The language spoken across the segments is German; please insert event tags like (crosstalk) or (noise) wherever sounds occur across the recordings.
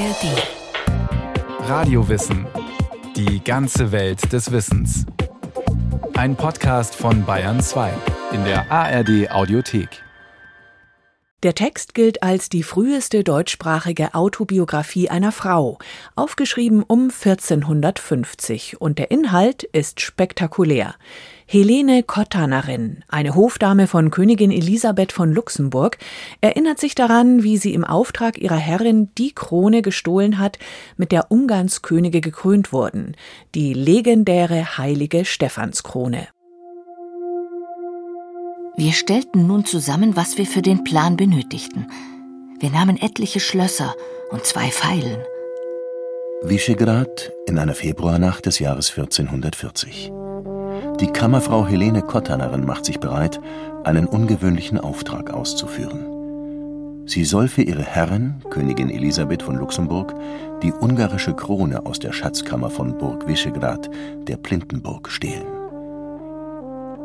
ARD. Radiowissen. Die ganze Welt des Wissens. Ein Podcast von Bayern 2 in der ARD Audiothek. Der Text gilt als die früheste deutschsprachige Autobiografie einer Frau, aufgeschrieben um 1450, und der Inhalt ist spektakulär. Helene Kottanerin, eine Hofdame von Königin Elisabeth von Luxemburg, erinnert sich daran, wie sie im Auftrag ihrer Herrin die Krone gestohlen hat, mit der Ungarns Könige gekrönt wurden, die legendäre heilige Stephanskrone. Wir stellten nun zusammen, was wir für den Plan benötigten. Wir nahmen etliche Schlösser und zwei Pfeilen. Visegrad in einer Februarnacht des Jahres 1440. Die Kammerfrau Helene Kottanerin macht sich bereit, einen ungewöhnlichen Auftrag auszuführen. Sie soll für ihre Herrin, Königin Elisabeth von Luxemburg, die ungarische Krone aus der Schatzkammer von Burg Visegrad, der Plintenburg, stehlen.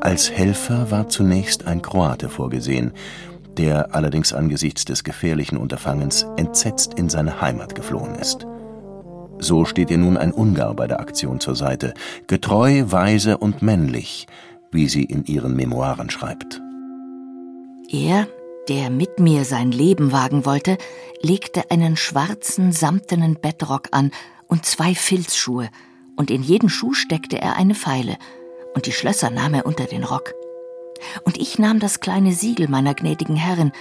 Als Helfer war zunächst ein Kroate vorgesehen, der allerdings angesichts des gefährlichen Unterfangens entsetzt in seine Heimat geflohen ist. So steht ihr nun ein Ungar bei der Aktion zur Seite, getreu, weise und männlich, wie sie in ihren Memoiren schreibt. Er, der mit mir sein Leben wagen wollte, legte einen schwarzen samtenen Bettrock an und zwei Filzschuhe, und in jeden Schuh steckte er eine Feile, und die Schlösser nahm er unter den Rock. Und ich nahm das kleine Siegel meiner gnädigen Herrin,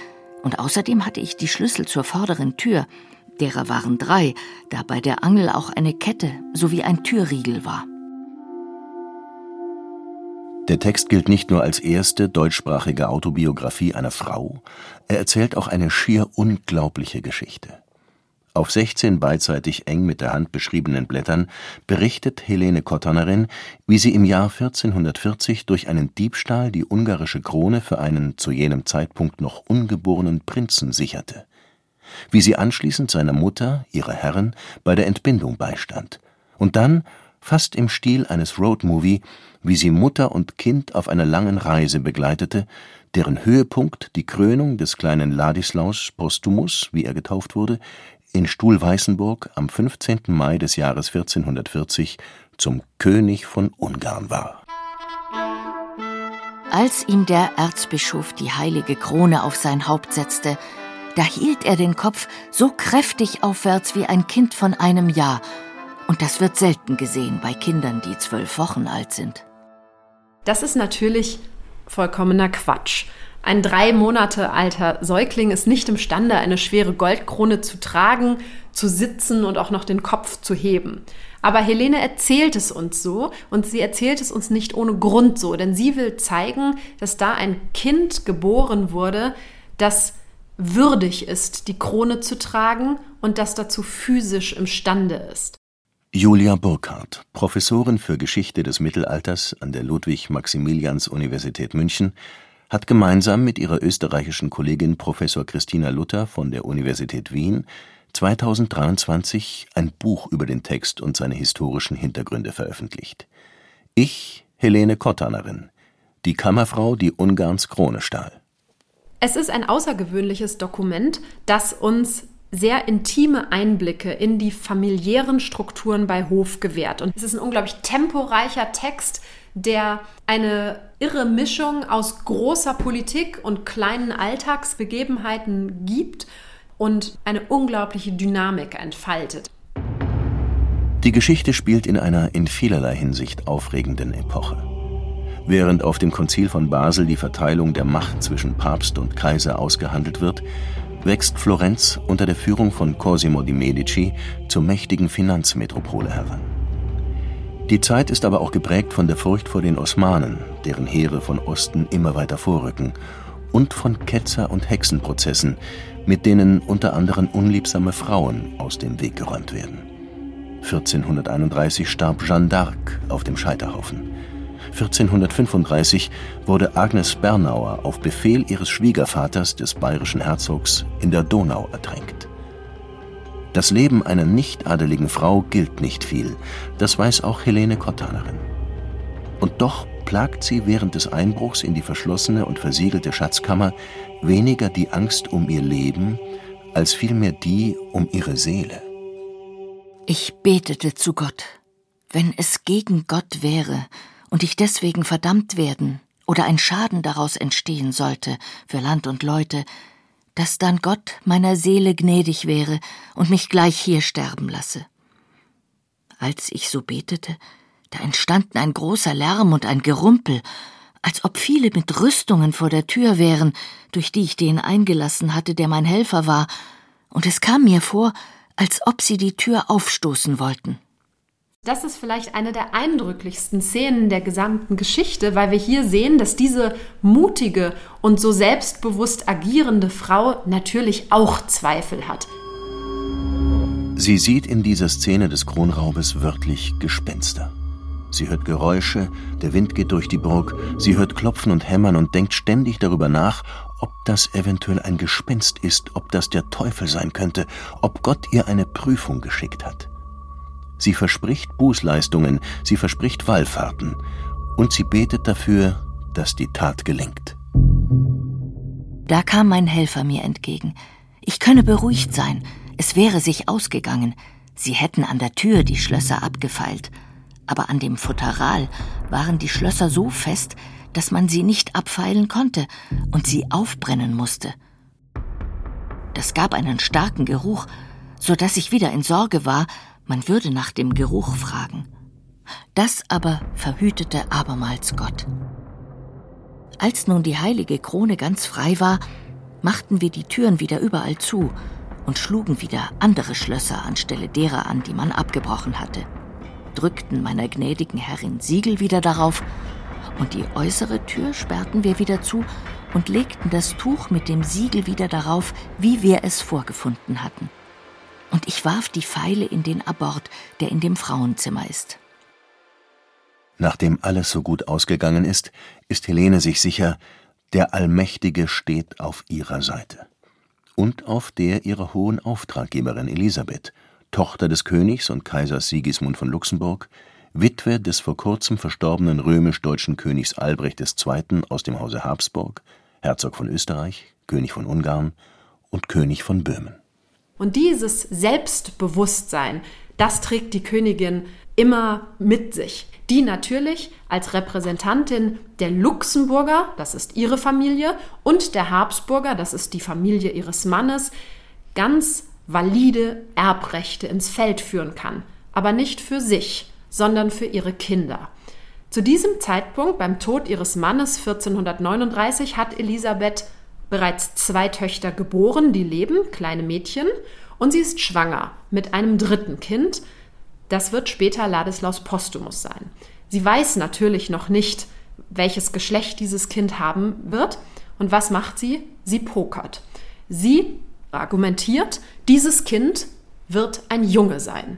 und außerdem hatte ich die Schlüssel zur vorderen Tür, derer waren drei, da bei der Angel auch eine Kette sowie ein Türriegel war. Der Text gilt nicht nur als erste deutschsprachige Autobiografie einer Frau, er erzählt auch eine schier unglaubliche Geschichte. Auf 16 beidseitig eng mit der Hand beschriebenen Blättern berichtet Helene Kottanerin, wie sie im Jahr 1440 durch einen Diebstahl die ungarische Krone für einen zu jenem Zeitpunkt noch ungeborenen Prinzen sicherte, wie sie anschließend seiner Mutter, ihrer Herrin, bei der Entbindung beistand, und dann, fast im Stil eines Roadmovie, wie sie Mutter und Kind auf einer langen Reise begleitete, deren Höhepunkt die Krönung des kleinen Ladislaus Postumus, wie er getauft wurde, in Stuhlweißenburg am 15. Mai des Jahres 1440 zum König von Ungarn war. Als ihm der Erzbischof die heilige Krone auf sein Haupt setzte, da hielt er den Kopf so kräftig aufwärts wie ein Kind von einem Jahr, und das wird selten gesehen bei Kindern, die zwölf Wochen alt sind. Das ist natürlich vollkommener Quatsch. Ein drei Monate alter Säugling ist nicht imstande, eine schwere Goldkrone zu tragen, zu sitzen und auch noch den Kopf zu heben. Aber Helene erzählt es uns so und sie erzählt es uns nicht ohne Grund so, denn sie will zeigen, dass da ein Kind geboren wurde, das würdig ist, die Krone zu tragen und das dazu physisch imstande ist. Julia Burkhardt, Professorin für Geschichte des Mittelalters an der Ludwig-Maximilians-Universität München, hat gemeinsam mit ihrer österreichischen Kollegin Professor Christina Luther von der Universität Wien 2023 ein Buch über den Text und seine historischen Hintergründe veröffentlicht. Ich, Helene Kottanerin, die Kammerfrau, die Ungarns Krone stahl. Es ist ein außergewöhnliches Dokument, das uns sehr intime Einblicke in die familiären Strukturen bei Hof gewährt. Und es ist ein unglaublich temporeicher Text, der eine irre Mischung aus großer Politik und kleinen Alltagsbegebenheiten gibt und eine unglaubliche Dynamik entfaltet. Die Geschichte spielt in einer in vielerlei Hinsicht aufregenden Epoche. Während auf dem Konzil von Basel die Verteilung der Macht zwischen Papst und Kaiser ausgehandelt wird, wächst Florenz unter der Führung von Cosimo di Medici zur mächtigen Finanzmetropole heran. Die Zeit ist aber auch geprägt von der Furcht vor den Osmanen, deren Heere von Osten immer weiter vorrücken, und von Ketzer- und Hexenprozessen, mit denen unter anderem unliebsame Frauen aus dem Weg geräumt werden. 1431 starb Jeanne d'Arc auf dem Scheiterhaufen. 1435 wurde Agnes Bernauer auf Befehl ihres Schwiegervaters, des bayerischen Herzogs, in der Donau ertränkt. Das Leben einer nicht-adeligen Frau gilt nicht viel, das weiß auch Helene Kottanerin. Und doch plagt sie während des Einbruchs in die verschlossene und versiegelte Schatzkammer weniger die Angst um ihr Leben, als vielmehr die um ihre Seele. Ich betete zu Gott. Wenn es gegen Gott wäre und ich deswegen verdammt werden oder ein Schaden daraus entstehen sollte für Land und Leute, dass dann Gott meiner Seele gnädig wäre und mich gleich hier sterben lasse. Als ich so betete, da entstanden ein großer Lärm und ein Gerumpel, als ob viele mit Rüstungen vor der Tür wären, durch die ich den eingelassen hatte, der mein Helfer war, und es kam mir vor, als ob sie die Tür aufstoßen wollten. Das ist vielleicht eine der eindrücklichsten Szenen der gesamten Geschichte, weil wir hier sehen, dass diese mutige und so selbstbewusst agierende Frau natürlich auch Zweifel hat. Sie sieht in dieser Szene des Kronraubes wörtlich Gespenster. Sie hört Geräusche, der Wind geht durch die Burg, sie hört Klopfen und Hämmern und denkt ständig darüber nach, ob das eventuell ein Gespenst ist, ob das der Teufel sein könnte, ob Gott ihr eine Prüfung geschickt hat. Sie verspricht Bußleistungen, sie verspricht Wallfahrten und sie betet dafür, dass die Tat gelingt. Da kam mein Helfer mir entgegen. Ich könne beruhigt sein, es wäre sich ausgegangen. Sie hätten an der Tür die Schlösser abgefeilt, aber an dem Futteral waren die Schlösser so fest, dass man sie nicht abfeilen konnte und sie aufbrennen musste. Das gab einen starken Geruch, so dass ich wieder in Sorge war, man würde nach dem Geruch fragen. Das aber verhütete abermals Gott. Als nun die heilige Krone ganz frei war, machten wir die Türen wieder überall zu und schlugen wieder andere Schlösser anstelle derer an, die man abgebrochen hatte, drückten meiner gnädigen Herrin Siegel wieder darauf, und die äußere Tür sperrten wir wieder zu und legten das Tuch mit dem Siegel wieder darauf, wie wir es vorgefunden hatten und ich warf die Pfeile in den Abort, der in dem Frauenzimmer ist. Nachdem alles so gut ausgegangen ist, ist Helene sich sicher, der Allmächtige steht auf ihrer Seite. Und auf der ihrer hohen Auftraggeberin Elisabeth, Tochter des Königs und Kaisers Sigismund von Luxemburg, Witwe des vor kurzem verstorbenen römisch-deutschen Königs Albrecht II. aus dem Hause Habsburg, Herzog von Österreich, König von Ungarn und König von Böhmen. Und dieses Selbstbewusstsein, das trägt die Königin immer mit sich, die natürlich als Repräsentantin der Luxemburger, das ist ihre Familie, und der Habsburger, das ist die Familie ihres Mannes, ganz valide Erbrechte ins Feld führen kann. Aber nicht für sich, sondern für ihre Kinder. Zu diesem Zeitpunkt, beim Tod ihres Mannes 1439, hat Elisabeth bereits zwei Töchter geboren, die leben, kleine Mädchen, und sie ist schwanger mit einem dritten Kind. Das wird später Ladislaus Postumus sein. Sie weiß natürlich noch nicht, welches Geschlecht dieses Kind haben wird. Und was macht sie? Sie pokert. Sie argumentiert, dieses Kind wird ein Junge sein.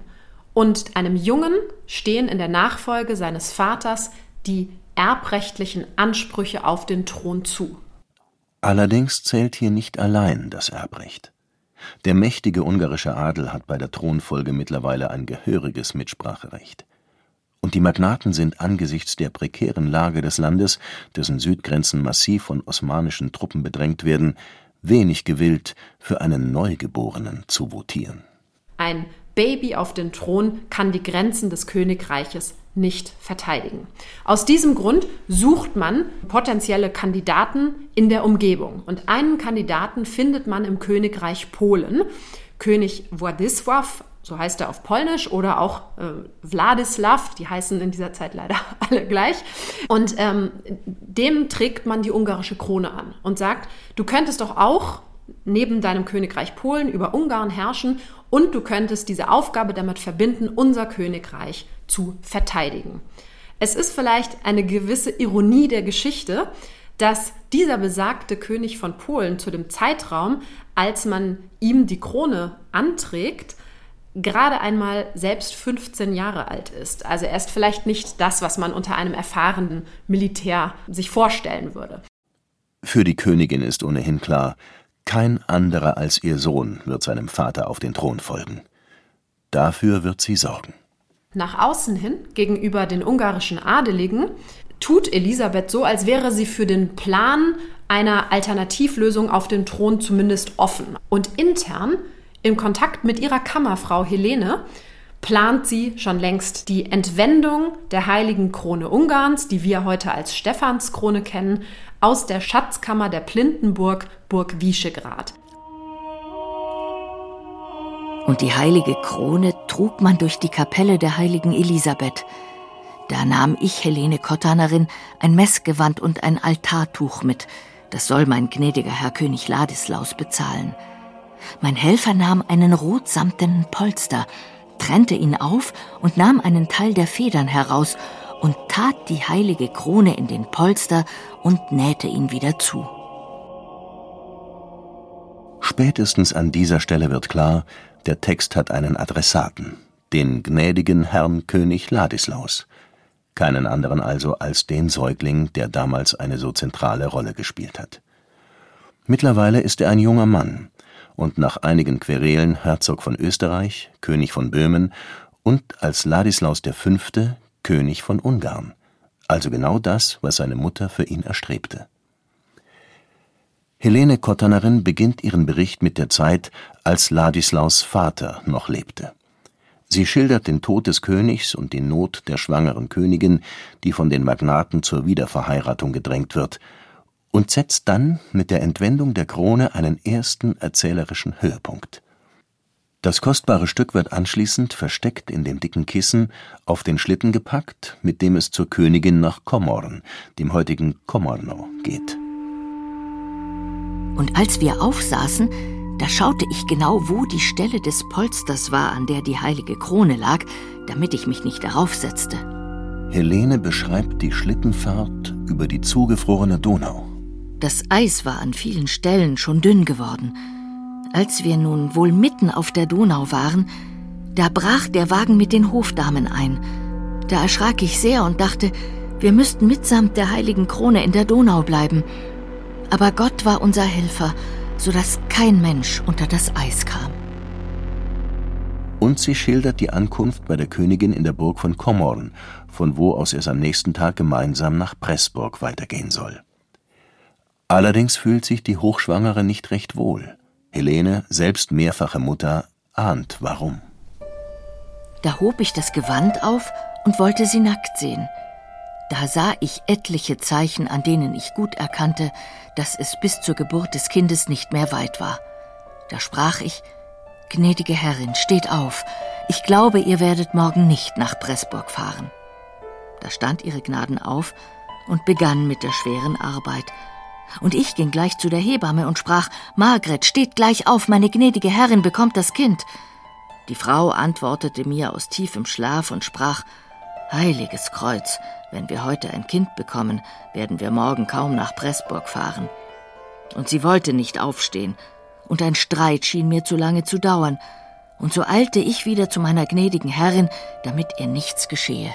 Und einem Jungen stehen in der Nachfolge seines Vaters die erbrechtlichen Ansprüche auf den Thron zu. Allerdings zählt hier nicht allein das Erbrecht. Der mächtige ungarische Adel hat bei der Thronfolge mittlerweile ein gehöriges Mitspracherecht. Und die Magnaten sind angesichts der prekären Lage des Landes, dessen Südgrenzen massiv von osmanischen Truppen bedrängt werden, wenig gewillt, für einen Neugeborenen zu votieren. Ein Baby auf den Thron kann die Grenzen des Königreiches nicht verteidigen. Aus diesem Grund sucht man potenzielle Kandidaten in der Umgebung. Und einen Kandidaten findet man im Königreich Polen. König Władysław, so heißt er auf Polnisch, oder auch äh, Wladislaw, die heißen in dieser Zeit leider (laughs) alle gleich. Und ähm, dem trägt man die ungarische Krone an und sagt, du könntest doch auch neben deinem Königreich Polen über Ungarn herrschen und du könntest diese Aufgabe damit verbinden, unser Königreich zu verteidigen. Es ist vielleicht eine gewisse Ironie der Geschichte, dass dieser besagte König von Polen zu dem Zeitraum, als man ihm die Krone anträgt, gerade einmal selbst 15 Jahre alt ist. Also er ist vielleicht nicht das, was man unter einem erfahrenen Militär sich vorstellen würde. Für die Königin ist ohnehin klar, kein anderer als ihr Sohn wird seinem Vater auf den Thron folgen. Dafür wird sie sorgen. Nach außen hin, gegenüber den ungarischen Adeligen, tut Elisabeth so, als wäre sie für den Plan einer Alternativlösung auf den Thron zumindest offen. Und intern, im Kontakt mit ihrer Kammerfrau Helene, plant sie schon längst die Entwendung der heiligen Krone Ungarns, die wir heute als Stephanskrone kennen, aus der Schatzkammer der Plindenburg Burg Wieschegrad. Und die heilige Krone trug man durch die Kapelle der heiligen Elisabeth. Da nahm ich, Helene Kottanerin, ein Messgewand und ein Altartuch mit. Das soll mein gnädiger Herr König Ladislaus bezahlen. Mein Helfer nahm einen rotsamtenen Polster, trennte ihn auf und nahm einen Teil der Federn heraus und tat die heilige Krone in den Polster und nähte ihn wieder zu. Spätestens an dieser Stelle wird klar, der Text hat einen Adressaten, den gnädigen Herrn König Ladislaus, keinen anderen also als den Säugling, der damals eine so zentrale Rolle gespielt hat. Mittlerweile ist er ein junger Mann und nach einigen Querelen Herzog von Österreich, König von Böhmen und als Ladislaus V. König von Ungarn, also genau das, was seine Mutter für ihn erstrebte Helene Kottanerin beginnt ihren Bericht mit der Zeit, als Ladislaus Vater noch lebte. Sie schildert den Tod des Königs und die Not der schwangeren Königin, die von den Magnaten zur Wiederverheiratung gedrängt wird, und setzt dann mit der Entwendung der Krone einen ersten erzählerischen Höhepunkt. Das kostbare Stück wird anschließend, versteckt in dem dicken Kissen, auf den Schlitten gepackt, mit dem es zur Königin nach Komorn, dem heutigen Komorno, geht und als wir aufsaßen, da schaute ich genau, wo die Stelle des Polsters war, an der die heilige Krone lag, damit ich mich nicht darauf setzte. Helene beschreibt die Schlittenfahrt über die zugefrorene Donau. Das Eis war an vielen Stellen schon dünn geworden. Als wir nun wohl mitten auf der Donau waren, da brach der Wagen mit den Hofdamen ein. Da erschrak ich sehr und dachte, wir müssten mitsamt der heiligen Krone in der Donau bleiben. Aber Gott war unser Helfer, so dass kein Mensch unter das Eis kam. Und sie schildert die Ankunft bei der Königin in der Burg von Komorn, von wo aus es am nächsten Tag gemeinsam nach Pressburg weitergehen soll. Allerdings fühlt sich die Hochschwangere nicht recht wohl. Helene, selbst mehrfache Mutter, ahnt warum. Da hob ich das Gewand auf und wollte sie nackt sehen. Da sah ich etliche Zeichen, an denen ich gut erkannte, dass es bis zur Geburt des Kindes nicht mehr weit war. Da sprach ich, Gnädige Herrin, steht auf, ich glaube, ihr werdet morgen nicht nach Pressburg fahren. Da stand ihre Gnaden auf und begann mit der schweren Arbeit. Und ich ging gleich zu der Hebamme und sprach, Margret, steht gleich auf, meine gnädige Herrin bekommt das Kind. Die Frau antwortete mir aus tiefem Schlaf und sprach, Heiliges Kreuz, wenn wir heute ein Kind bekommen, werden wir morgen kaum nach Pressburg fahren. Und sie wollte nicht aufstehen, und ein Streit schien mir zu lange zu dauern, und so eilte ich wieder zu meiner gnädigen Herrin, damit ihr nichts geschehe.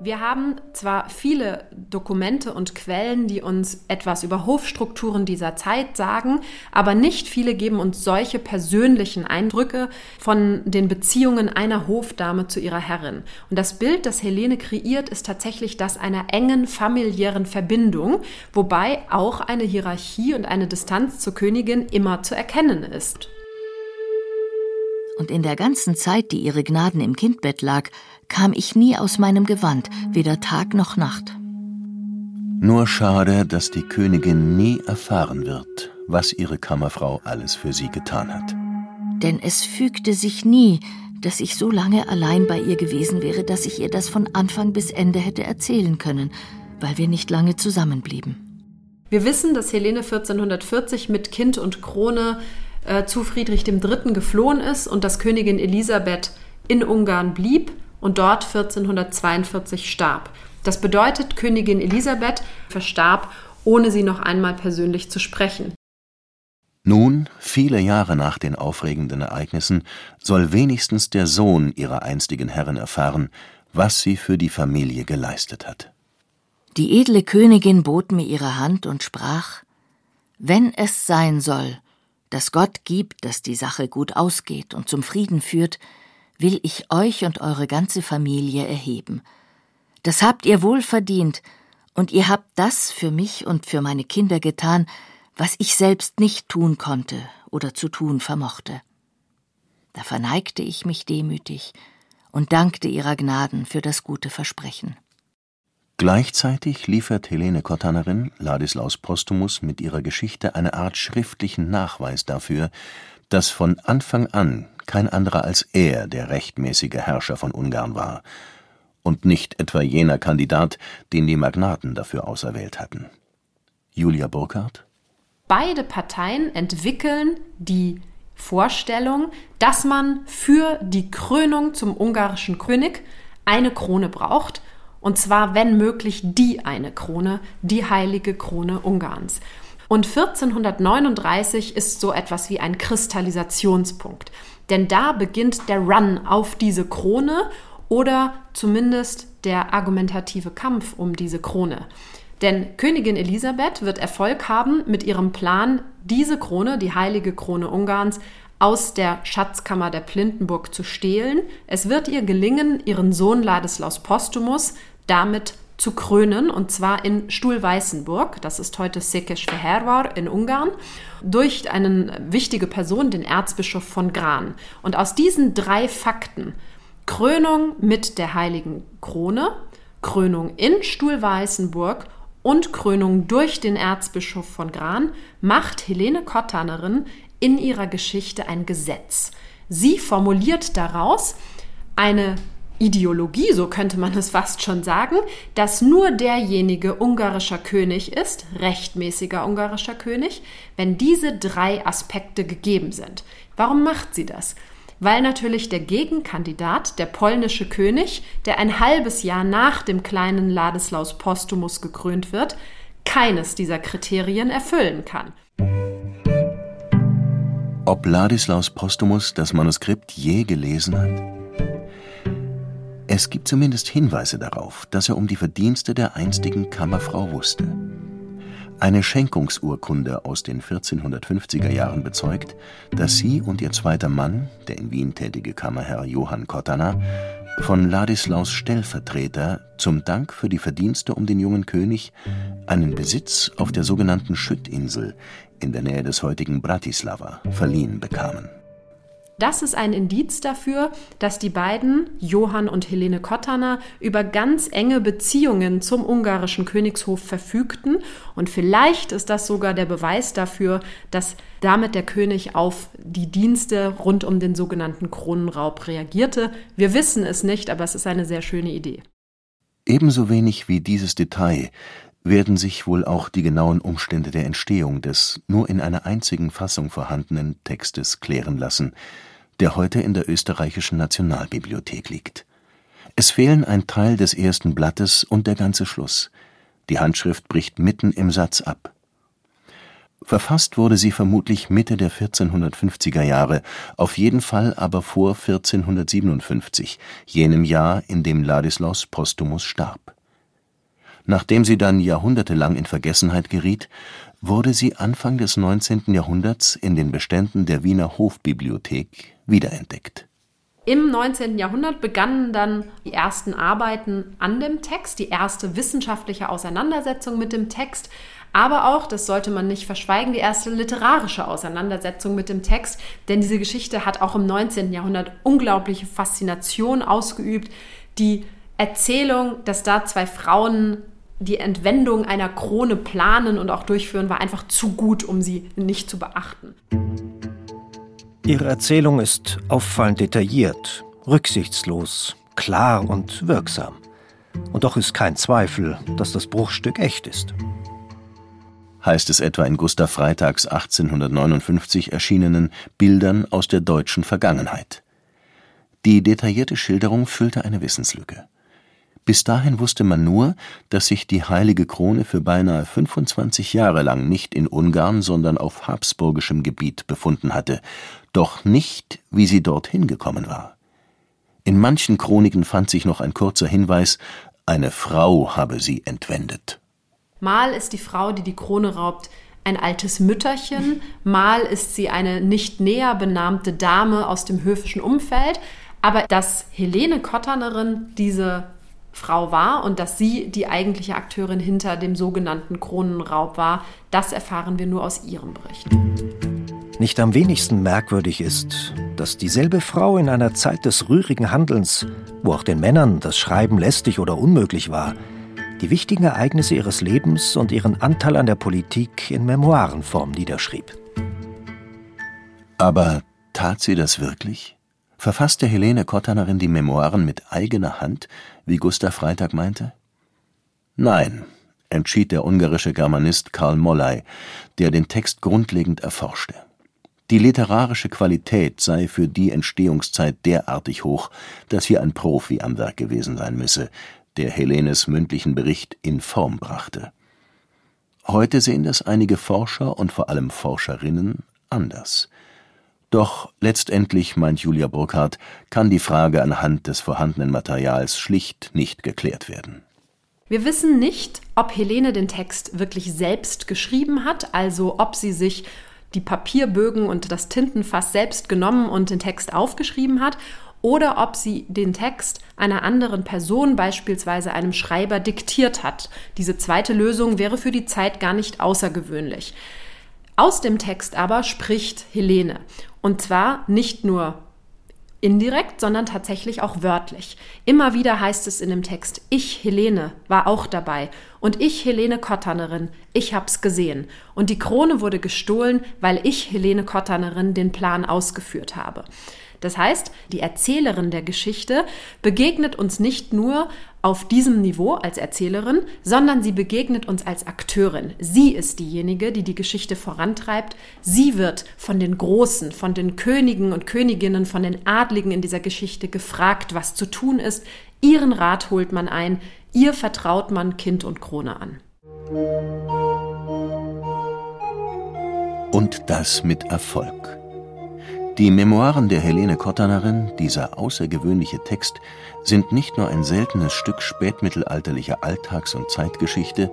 Wir haben zwar viele Dokumente und Quellen, die uns etwas über Hofstrukturen dieser Zeit sagen, aber nicht viele geben uns solche persönlichen Eindrücke von den Beziehungen einer Hofdame zu ihrer Herrin. Und das Bild, das Helene kreiert, ist tatsächlich das einer engen familiären Verbindung, wobei auch eine Hierarchie und eine Distanz zur Königin immer zu erkennen ist. Und in der ganzen Zeit, die ihre Gnaden im Kindbett lag, kam ich nie aus meinem Gewand, weder Tag noch Nacht. Nur schade, dass die Königin nie erfahren wird, was ihre Kammerfrau alles für sie getan hat. Denn es fügte sich nie, dass ich so lange allein bei ihr gewesen wäre, dass ich ihr das von Anfang bis Ende hätte erzählen können, weil wir nicht lange zusammenblieben. Wir wissen, dass Helene 1440 mit Kind und Krone äh, zu Friedrich III. geflohen ist und dass Königin Elisabeth in Ungarn blieb und dort 1442 starb. Das bedeutet, Königin Elisabeth verstarb, ohne sie noch einmal persönlich zu sprechen. Nun, viele Jahre nach den aufregenden Ereignissen, soll wenigstens der Sohn ihrer einstigen Herrin erfahren, was sie für die Familie geleistet hat. Die edle Königin bot mir ihre Hand und sprach Wenn es sein soll, dass Gott gibt, dass die Sache gut ausgeht und zum Frieden führt, will ich euch und eure ganze Familie erheben. Das habt ihr wohl verdient, und ihr habt das für mich und für meine Kinder getan, was ich selbst nicht tun konnte oder zu tun vermochte. Da verneigte ich mich demütig und dankte ihrer Gnaden für das gute Versprechen. Gleichzeitig liefert Helene Kottanerin Ladislaus Postumus mit ihrer Geschichte eine Art schriftlichen Nachweis dafür, dass von Anfang an kein anderer als er der rechtmäßige Herrscher von Ungarn war und nicht etwa jener Kandidat, den die Magnaten dafür auserwählt hatten. Julia Burkhardt? Beide Parteien entwickeln die Vorstellung, dass man für die Krönung zum ungarischen König eine Krone braucht, und zwar, wenn möglich, die eine Krone, die heilige Krone Ungarns. Und 1439 ist so etwas wie ein Kristallisationspunkt. Denn da beginnt der Run auf diese Krone oder zumindest der argumentative Kampf um diese Krone. Denn Königin Elisabeth wird Erfolg haben mit ihrem Plan, diese Krone, die heilige Krone Ungarns, aus der Schatzkammer der Plindenburg zu stehlen. Es wird ihr gelingen, ihren Sohn Ladislaus Postumus damit zu krönen, und zwar in Stuhlweißenburg, das ist heute Székesfehérvár in Ungarn, durch eine wichtige Person, den Erzbischof von Gran. Und aus diesen drei Fakten, Krönung mit der heiligen Krone, Krönung in Stuhlweißenburg und Krönung durch den Erzbischof von Gran macht Helene Kottanerin in ihrer Geschichte ein Gesetz. Sie formuliert daraus eine Ideologie, so könnte man es fast schon sagen, dass nur derjenige ungarischer König ist, rechtmäßiger ungarischer König, wenn diese drei Aspekte gegeben sind. Warum macht sie das? weil natürlich der Gegenkandidat, der polnische König, der ein halbes Jahr nach dem kleinen Ladislaus Postumus gekrönt wird, keines dieser Kriterien erfüllen kann. Ob Ladislaus Postumus das Manuskript je gelesen hat? Es gibt zumindest Hinweise darauf, dass er um die Verdienste der einstigen Kammerfrau wusste. Eine Schenkungsurkunde aus den 1450er Jahren bezeugt, dass sie und ihr zweiter Mann, der in Wien tätige Kammerherr Johann Kottana, von Ladislaus Stellvertreter zum Dank für die Verdienste um den jungen König einen Besitz auf der sogenannten Schüttinsel in der Nähe des heutigen Bratislava verliehen bekamen das ist ein Indiz dafür, dass die beiden, Johann und Helene Kottana, über ganz enge Beziehungen zum ungarischen Königshof verfügten. Und vielleicht ist das sogar der Beweis dafür, dass damit der König auf die Dienste rund um den sogenannten Kronenraub reagierte. Wir wissen es nicht, aber es ist eine sehr schöne Idee. Ebenso wenig wie dieses Detail werden sich wohl auch die genauen Umstände der Entstehung des nur in einer einzigen Fassung vorhandenen Textes klären lassen, der heute in der Österreichischen Nationalbibliothek liegt. Es fehlen ein Teil des ersten Blattes und der ganze Schluss. Die Handschrift bricht mitten im Satz ab. Verfasst wurde sie vermutlich Mitte der 1450er Jahre, auf jeden Fall aber vor 1457, jenem Jahr, in dem Ladislaus Postumus starb Nachdem sie dann jahrhundertelang in Vergessenheit geriet, wurde sie Anfang des 19. Jahrhunderts in den Beständen der Wiener Hofbibliothek wiederentdeckt. Im 19. Jahrhundert begannen dann die ersten Arbeiten an dem Text, die erste wissenschaftliche Auseinandersetzung mit dem Text, aber auch, das sollte man nicht verschweigen, die erste literarische Auseinandersetzung mit dem Text, denn diese Geschichte hat auch im 19. Jahrhundert unglaubliche Faszination ausgeübt. Die Erzählung, dass da zwei Frauen die Entwendung einer Krone planen und auch durchführen, war einfach zu gut, um sie nicht zu beachten. Ihre Erzählung ist auffallend detailliert, rücksichtslos, klar und wirksam. Und doch ist kein Zweifel, dass das Bruchstück echt ist. Heißt es etwa in Gustav Freitags 1859 erschienenen Bildern aus der deutschen Vergangenheit. Die detaillierte Schilderung füllte eine Wissenslücke. Bis dahin wusste man nur, dass sich die Heilige Krone für beinahe 25 Jahre lang nicht in Ungarn, sondern auf habsburgischem Gebiet befunden hatte, doch nicht, wie sie dorthin gekommen war. In manchen Chroniken fand sich noch ein kurzer Hinweis, eine Frau habe sie entwendet. Mal ist die Frau, die die Krone raubt, ein altes Mütterchen, mal ist sie eine nicht näher benannte Dame aus dem höfischen Umfeld, aber dass Helene Kottanerin diese Frau war und dass sie die eigentliche Akteurin hinter dem sogenannten Kronenraub war, das erfahren wir nur aus ihrem Bericht. Nicht am wenigsten merkwürdig ist, dass dieselbe Frau in einer Zeit des rührigen Handelns, wo auch den Männern das Schreiben lästig oder unmöglich war, die wichtigen Ereignisse ihres Lebens und ihren Anteil an der Politik in Memoirenform niederschrieb. Aber tat sie das wirklich? Verfasste Helene Kottanerin die Memoiren mit eigener Hand, wie Gustav Freitag meinte? Nein, entschied der ungarische Germanist Karl Mollay, der den Text grundlegend erforschte. Die literarische Qualität sei für die Entstehungszeit derartig hoch, dass hier ein Profi am Werk gewesen sein müsse, der Helenes mündlichen Bericht in Form brachte. Heute sehen das einige Forscher und vor allem Forscherinnen anders. Doch letztendlich, meint Julia Burkhardt, kann die Frage anhand des vorhandenen Materials schlicht nicht geklärt werden. Wir wissen nicht, ob Helene den Text wirklich selbst geschrieben hat, also ob sie sich die Papierbögen und das Tintenfass selbst genommen und den Text aufgeschrieben hat, oder ob sie den Text einer anderen Person, beispielsweise einem Schreiber, diktiert hat. Diese zweite Lösung wäre für die Zeit gar nicht außergewöhnlich. Aus dem Text aber spricht Helene. Und zwar nicht nur indirekt, sondern tatsächlich auch wörtlich. Immer wieder heißt es in dem Text, ich, Helene, war auch dabei und ich, Helene Kottanerin, ich hab's gesehen. Und die Krone wurde gestohlen, weil ich, Helene Kottanerin, den Plan ausgeführt habe. Das heißt, die Erzählerin der Geschichte begegnet uns nicht nur auf diesem Niveau als Erzählerin, sondern sie begegnet uns als Akteurin. Sie ist diejenige, die die Geschichte vorantreibt. Sie wird von den Großen, von den Königen und Königinnen, von den Adligen in dieser Geschichte gefragt, was zu tun ist. Ihren Rat holt man ein, ihr vertraut man Kind und Krone an. Und das mit Erfolg. Die Memoiren der Helene Kottanerin, dieser außergewöhnliche Text, sind nicht nur ein seltenes Stück spätmittelalterlicher Alltags- und Zeitgeschichte,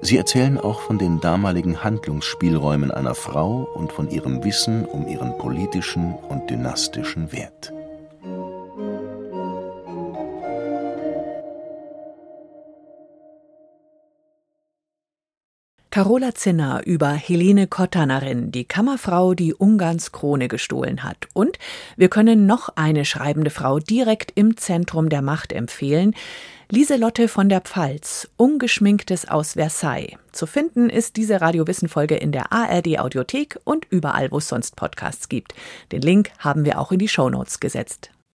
sie erzählen auch von den damaligen Handlungsspielräumen einer Frau und von ihrem Wissen um ihren politischen und dynastischen Wert. Carola Zinner über Helene Kottanerin, die Kammerfrau, die Ungarns Krone gestohlen hat. Und wir können noch eine schreibende Frau direkt im Zentrum der Macht empfehlen. Lieselotte von der Pfalz, Ungeschminktes aus Versailles. Zu finden ist diese Radiowissen-Folge in der ARD Audiothek und überall, wo es sonst Podcasts gibt. Den Link haben wir auch in die Shownotes gesetzt.